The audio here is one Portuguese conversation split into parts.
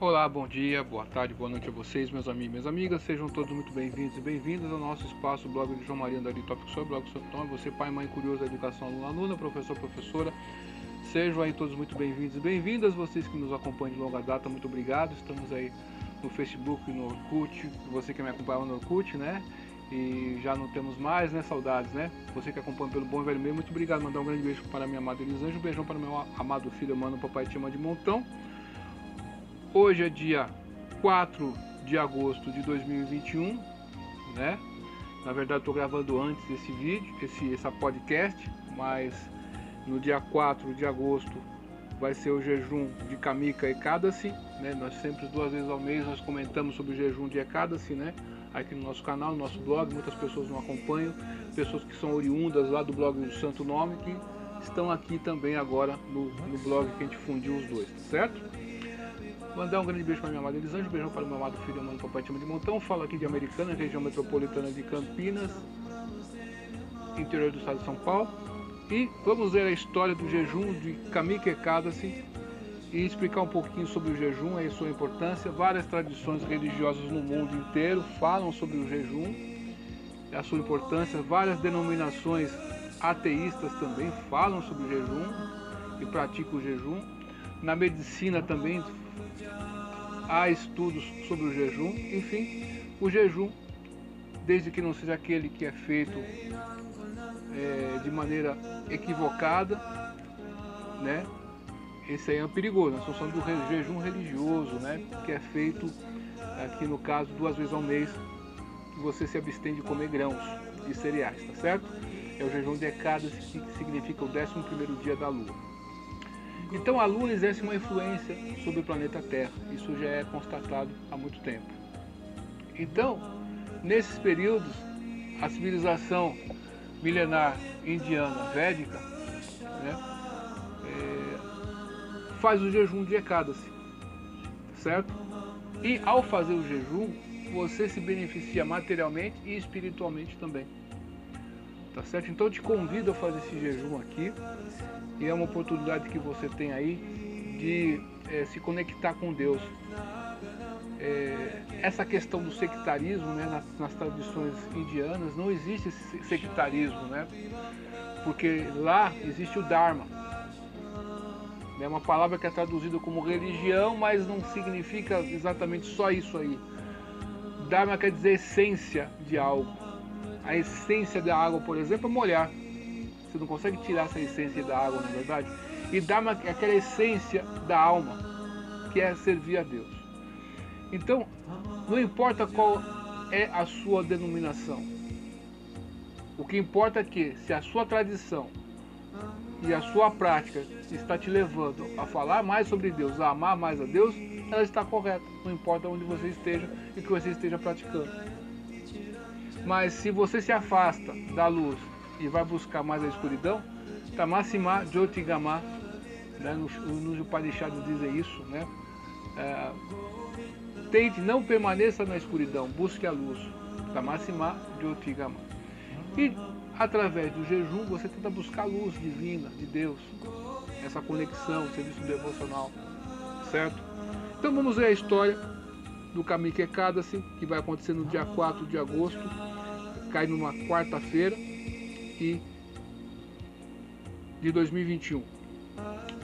Olá, bom dia, boa tarde, boa noite a vocês, meus amigos e minhas amigas. Sejam todos muito bem-vindos e bem-vindas ao nosso espaço, blog de João Maria Andari Tópico sobre blog sobre Tom. Você, pai, mãe curioso educação, aluna, aluna, professor, professora. Sejam aí todos muito bem-vindos e bem-vindas. Vocês que nos acompanham de longa data, muito obrigado. Estamos aí no Facebook, no Orkut. Você que me acompanha no Orkut, né? E já não temos mais, né? Saudades, né? Você que acompanha pelo Bom Velho Meio, muito obrigado. Mandar um grande beijo para minha amada Elisângela, um beijão para meu amado filho, mano, papai te ama de montão. Hoje é dia 4 de agosto de 2021, né? Na verdade, estou gravando antes desse vídeo, esse essa podcast, mas no dia 4 de agosto vai ser o jejum de Kamika e Kadasi, né? Nós sempre duas vezes ao mês nós comentamos sobre o jejum de Ekadasi, né? Aqui no nosso canal, no nosso blog, muitas pessoas não acompanham, pessoas que são oriundas lá do blog do Santo Nome que estão aqui também agora no, no blog que a gente fundiu os dois, tá certo? Mandar um grande beijo para minha amada Elisângela, um beijão para o meu amado filho, mano Papai Tima de Montão. Falo aqui de Americana, região metropolitana de Campinas, interior do estado de São Paulo. E vamos ver a história do jejum de Kamike Kadasi e explicar um pouquinho sobre o jejum e sua importância. Várias tradições religiosas no mundo inteiro falam sobre o jejum, a sua importância. Várias denominações ateístas também falam sobre o jejum e praticam o jejum. Na medicina também há estudos sobre o jejum, enfim, o jejum, desde que não seja aquele que é feito é, de maneira equivocada, né? Esse aí é perigoso. Nós estamos falando do jejum religioso, né? Que é feito aqui no caso duas vezes ao mês, que você se abstém de comer grãos e cereais, tá certo? É o jejum de Ekadasi, que significa o 11 primeiro dia da lua. Então a Lua exerce uma influência sobre o planeta Terra. Isso já é constatado há muito tempo. Então, nesses períodos, a civilização milenar indiana védica né, é, faz o jejum de Ekadasi, certo? E ao fazer o jejum, você se beneficia materialmente e espiritualmente também. Tá certo? Então eu te convido a fazer esse jejum aqui e é uma oportunidade que você tem aí de é, se conectar com Deus. É, essa questão do sectarismo né, nas, nas, tradições indianas não existe sectarismo, né? Porque lá existe o Dharma. É uma palavra que é traduzida como religião, mas não significa exatamente só isso aí. Dharma quer dizer essência de algo. A essência da água, por exemplo, é molhar. Você não consegue tirar essa essência da água, na é verdade? E dar uma, aquela essência da alma, que é servir a Deus. Então, não importa qual é a sua denominação. O que importa é que, se a sua tradição e a sua prática está te levando a falar mais sobre Deus, a amar mais a Deus, ela está correta. Não importa onde você esteja e o que você esteja praticando. Mas se você se afasta da luz e vai buscar mais a escuridão, Tamasima Jyotigama, né, nos, nos Upanishads dizem isso, né? É, tente, não permaneça na escuridão, busque a luz. Tamasima Jyotigama. E através do jejum você tenta buscar a luz divina de Deus, essa conexão, serviço devocional, certo? Então vamos ver a história do Kamike Kadasi, que vai acontecer no dia 4 de agosto, cai numa quarta-feira aqui de 2021.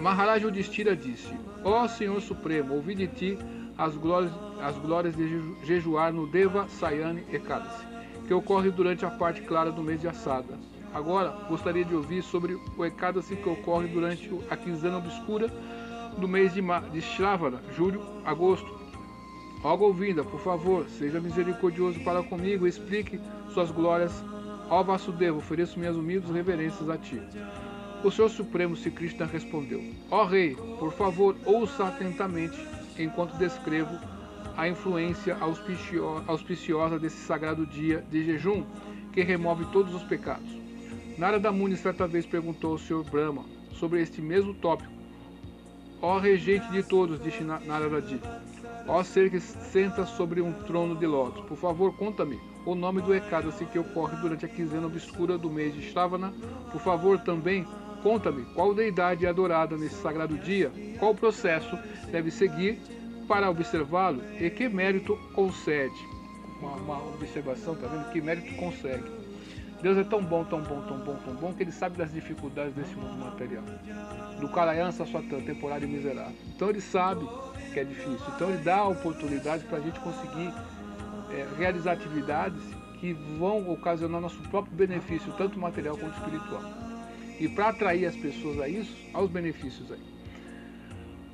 Maharaj Yudhishthira disse: Ó oh, Senhor Supremo, ouvi de ti as glórias, as glórias de jejuar no Deva Sayani Ekadasi, que ocorre durante a parte clara do mês de Assada. Agora, gostaria de ouvir sobre o Ekadasi que ocorre durante a quinzena obscura do mês de, de Shravana, julho, agosto. Ó Govinda, por favor, seja misericordioso para comigo e explique suas glórias Ó Vasudeva, ofereço minhas humildes reverências a ti. O Senhor Supremo Sri Krishna respondeu: Ó Rei, por favor, ouça atentamente enquanto descrevo a influência auspiciosa desse sagrado dia de jejum que remove todos os pecados. Narada Muni certa vez perguntou ao Senhor Brahma sobre este mesmo tópico. Ó regente de todos, disse Narada Ó ser que senta sobre um trono de lótus, por favor, conta-me o nome do Ekadasi que ocorre durante a quinzena obscura do mês de Shravana. Por favor, também conta-me qual deidade é adorada nesse sagrado dia, qual processo deve seguir para observá-lo, e que mérito concede? Uma, uma observação, tá vendo? Que mérito consegue? Deus é tão bom, tão bom, tão bom, tão bom, que Ele sabe das dificuldades desse mundo material. Do carayança sua temporária e miserável. Então Ele sabe que é difícil. Então Ele dá oportunidades para a gente conseguir é, realizar atividades que vão ocasionar nosso próprio benefício, tanto material quanto espiritual. E para atrair as pessoas a isso, aos benefícios aí.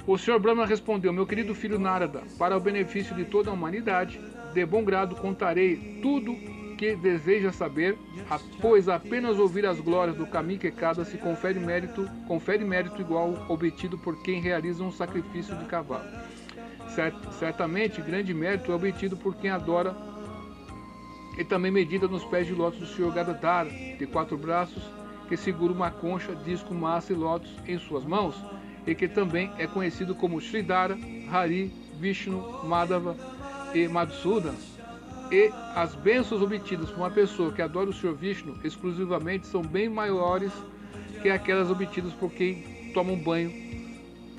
O Sr. Brahma respondeu: Meu querido filho Narada, para o benefício de toda a humanidade, de bom grado contarei tudo que deseja saber, pois apenas ouvir as glórias do Kamikekada se confere mérito, confere mérito igual obtido por quem realiza um sacrifício de cavalo. Cert, certamente, grande mérito é obtido por quem adora e também medida nos pés de lótus do Sr. Gadadhara, de quatro braços, que segura uma concha, disco, massa e lótus em suas mãos, e que também é conhecido como Sridhara, Hari, Vishnu, Madhava e Madhusudan. E as bênçãos obtidas por uma pessoa que adora o Sr. Vishnu exclusivamente são bem maiores que aquelas obtidas por quem toma um banho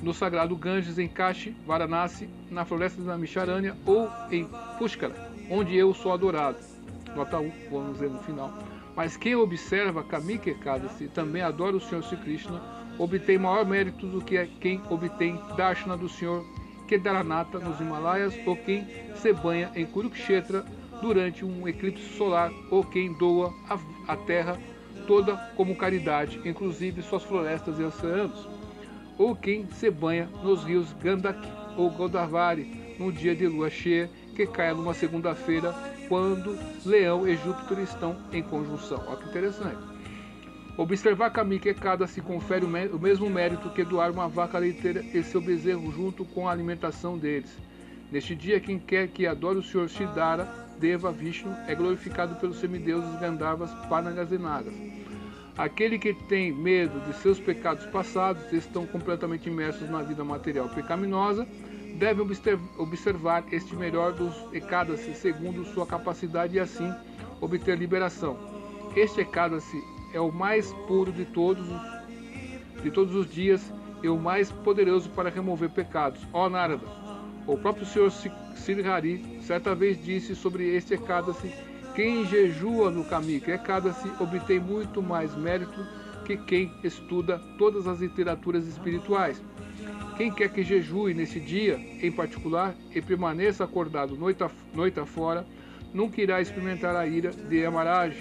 no sagrado Ganges em Kashi, Varanasi, na floresta da Misharanya ou em Pushkara, onde eu sou adorado. Nota 1, vamos dizer no final. Mas quem observa Kamika Ekadasi também adora o Senhor Sri Krishna, obtém maior mérito do que quem obtém Darshana do Senhor Kedaranata nos Himalaias ou quem se banha em Kurukshetra durante um eclipse solar ou quem doa a, a terra toda como caridade, inclusive suas florestas e oceanos, ou quem se banha nos rios Gandaki ou Godavari no dia de lua cheia que cai numa segunda-feira quando Leão e Júpiter estão em conjunção. Olha que interessante. Observar Kamika e cada se confere o mesmo mérito que doar uma vaca leiteira e seu bezerro junto com a alimentação deles. Neste dia, quem quer que adore o Senhor Siddhara, Deva, Vishnu, é glorificado pelos semideuses Gandharvas, Panagas e Nagas. Aquele que tem medo de seus pecados passados estão completamente imersos na vida material pecaminosa devem observar este melhor dos Ekadasi segundo sua capacidade e assim obter liberação. Este Ekadasi é o mais puro de todos os, de todos os dias e o mais poderoso para remover pecados. Ó Narada, o próprio Senhor Sirihari certa vez disse sobre este Ekadasi quem jejua no Kamika Ekadasi obtém muito mais mérito que quem estuda todas as literaturas espirituais. Quem quer que jejue nesse dia, em particular, e permaneça acordado noite, noite afora, nunca irá experimentar a ira de Yamaraj,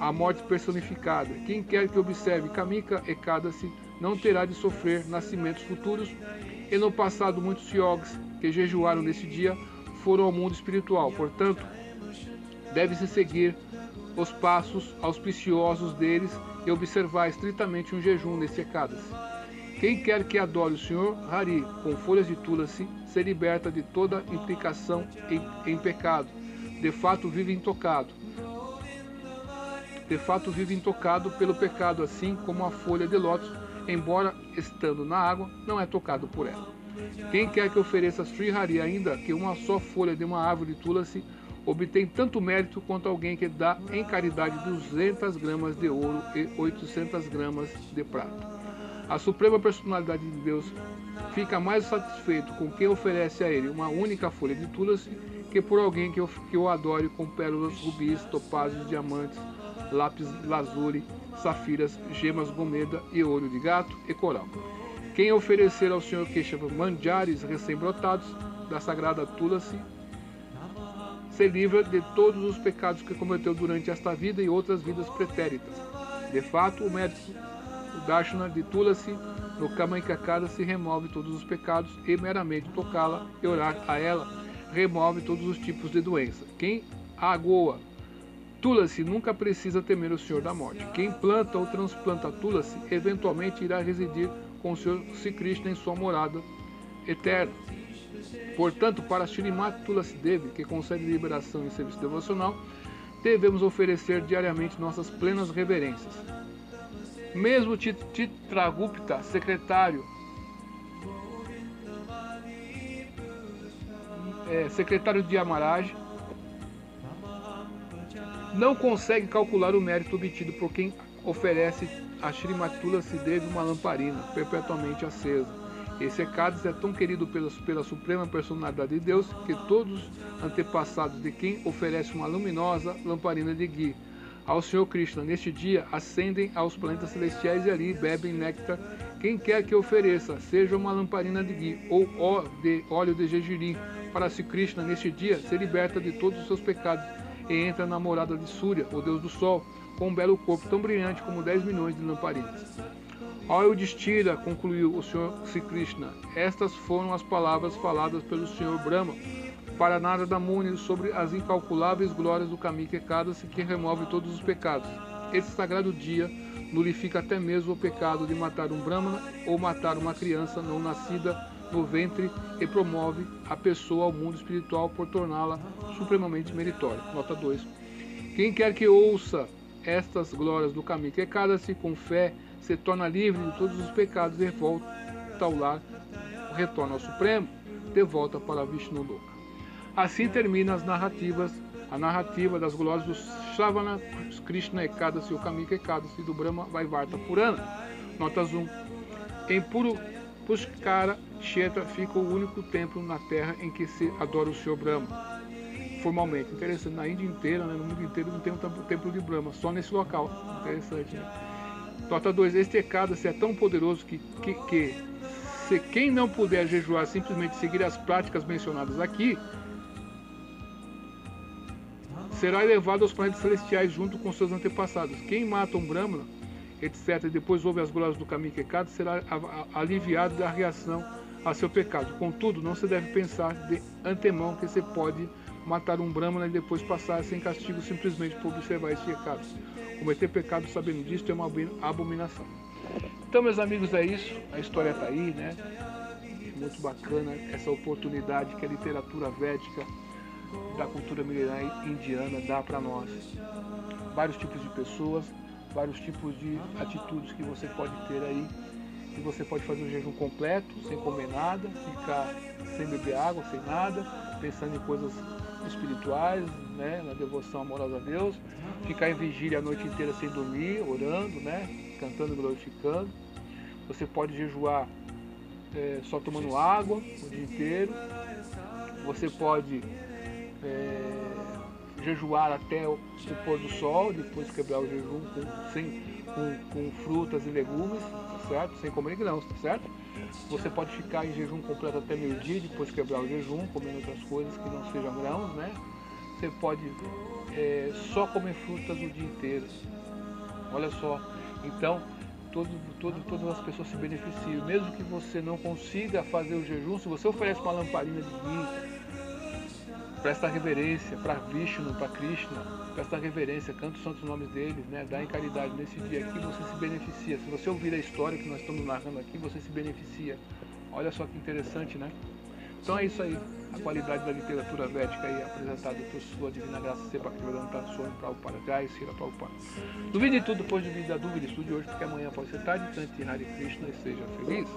a morte personificada. Quem quer que observe Kamika e Kadasi não terá de sofrer nascimentos futuros, e no passado muitos yogis que jejuaram nesse dia foram ao mundo espiritual. Portanto, deve-se seguir os passos auspiciosos deles e observar estritamente um jejum nesse Ekadasi. Quem quer que adore o Senhor Hari com folhas de tulasi se liberta de toda implicação em, em pecado. De fato vive intocado. De fato vive intocado pelo pecado, assim como a folha de lótus, embora estando na água, não é tocado por ela. Quem quer que ofereça Sri Hari ainda que uma só folha de uma árvore de tulasi obtém tanto mérito quanto alguém que dá em caridade 200 gramas de ouro e 800 gramas de prata. A Suprema Personalidade de Deus fica mais satisfeito com quem oferece a ele uma única folha de tulasi que por alguém que o adore com pérolas, rubis, topázios, diamantes, lápis lazuli, safiras, gemas gomeda e olho de gato e coral. Quem oferecer ao Senhor Keshava manjares recém-brotados da sagrada tulasi se livra de todos os pecados que cometeu durante esta vida e outras vidas pretéritas. De fato, o médico o Darshana de Tulasi no Kamaikakada se remove todos os pecados e meramente tocá-la e orar a ela remove todos os tipos de doença. Quem agoa Tulasi nunca precisa temer o Senhor da morte. Quem planta ou transplanta Tulasi eventualmente irá residir com o Senhor Sri Krishna em sua morada eterna. Portanto, para Shrimat Tulasi Devi, que concede liberação em serviço devocional, devemos oferecer diariamente nossas plenas reverências. Mesmo Titragupta, secretário, é, secretário de Amaraj, não consegue calcular o mérito obtido por quem oferece a Srimatula se deve uma lamparina perpetuamente acesa Esse Ekadasi é tão querido pela, pela suprema personalidade de Deus que todos antepassados de quem oferece uma luminosa lamparina de ghee ao Senhor Krishna neste dia ascendem aos planetas celestiais e ali bebem néctar. Quem quer que ofereça, seja uma lamparina de ghee ou óleo de gergelim, para se Krishna neste dia se liberta de todos os seus pecados e entra na morada de Surya, o deus do sol, com um belo corpo tão brilhante como 10 milhões de lamparinas. Ó Yudhishthira, concluiu o Senhor Sri Krishna, estas foram as palavras faladas pelo Senhor Brahma para Narada Muni sobre as incalculáveis glórias do Kamika Ekadasi que remove todos os pecados. Esse sagrado dia nulifica até mesmo o pecado de matar um Brahmana ou matar uma criança não nascida no ventre e promove a pessoa ao mundo espiritual por torná-la supremamente meritória. Nota 2. Quem quer que ouça estas glórias do Kamika Ekadasi com fé se torna livre de todos os pecados e volta ao lar, retorna ao Supremo, de volta para Vishnu Loka. Assim termina as narrativas, a narrativa das glórias do Shravana Krishna Ekadasi, o Kamika Ekadasi do Brahma Vaivarta Purana. Notas 1. Em Puro Pushkara Kshetra fica o único templo na terra em que se adora o Senhor Brahma. Formalmente, interessante, na Índia inteira, né, no mundo inteiro não tem um templo de Brahma, só nesse local. Interessante, né? Nota 2. Este Ekadasi é tão poderoso que, que, que se quem não puder jejuar simplesmente seguir as práticas mencionadas aqui, será elevado aos planetas celestiais junto com seus antepassados. Quem mata um Brahmana, etc., e depois ouve as glórias do caminho quecado, será aliviado da reação a seu pecado. Contudo, não se deve pensar de antemão que se pode matar um Brahmana e depois passar sem castigo simplesmente por observar esse pecado. Cometer pecado sabendo disso é uma abominação. Então, meus amigos, é isso. A história está aí, né? Muito bacana essa oportunidade que a literatura védica da cultura milenar indiana dá para nós. Vários tipos de pessoas, vários tipos de atitudes que você pode ter aí. E você pode fazer um jejum completo, sem comer nada, ficar sem beber água, sem nada, pensando em coisas espirituais, né, na devoção amorosa a Deus, ficar em vigília a noite inteira sem dormir, orando, né, cantando e glorificando. Você pode jejuar é, só tomando água o dia inteiro. Você pode é, jejuar até o, o, pôr do sol, depois quebrar o jejum sem, com, com frutas e legumes, tá certo? Sem comer grãos, tá certo? Você pode ficar em jejum completo até meio-dia, depois quebrar o jejum, comendo outras coisas que não sejam grãos, né? Você pode é, só comer frutas o dia inteiro. Olha só. Então, todo, todo, todas as pessoas se beneficiam. Mesmo que você não consiga fazer o jejum, se você oferece uma lamparina de guia, presta reverência para Vishnu, para Krishna, presta reverência, canta os santos nomes deles, né? dá em caridade nesse dia aqui, você se beneficia. Se você ouvir a história que nós estamos narrando aqui, você se beneficia. Olha só que interessante, né? Então é isso aí, a qualidade da literatura védica aí apresentada por sua divina graça Seba Bhaktivedanta Swami Prabhupada Jai Sira Prabhupada. Duvide tudo, depois duvide da dúvida, estude hoje, porque amanhã pode ser tarde, cante Hare Krishna e seja feliz.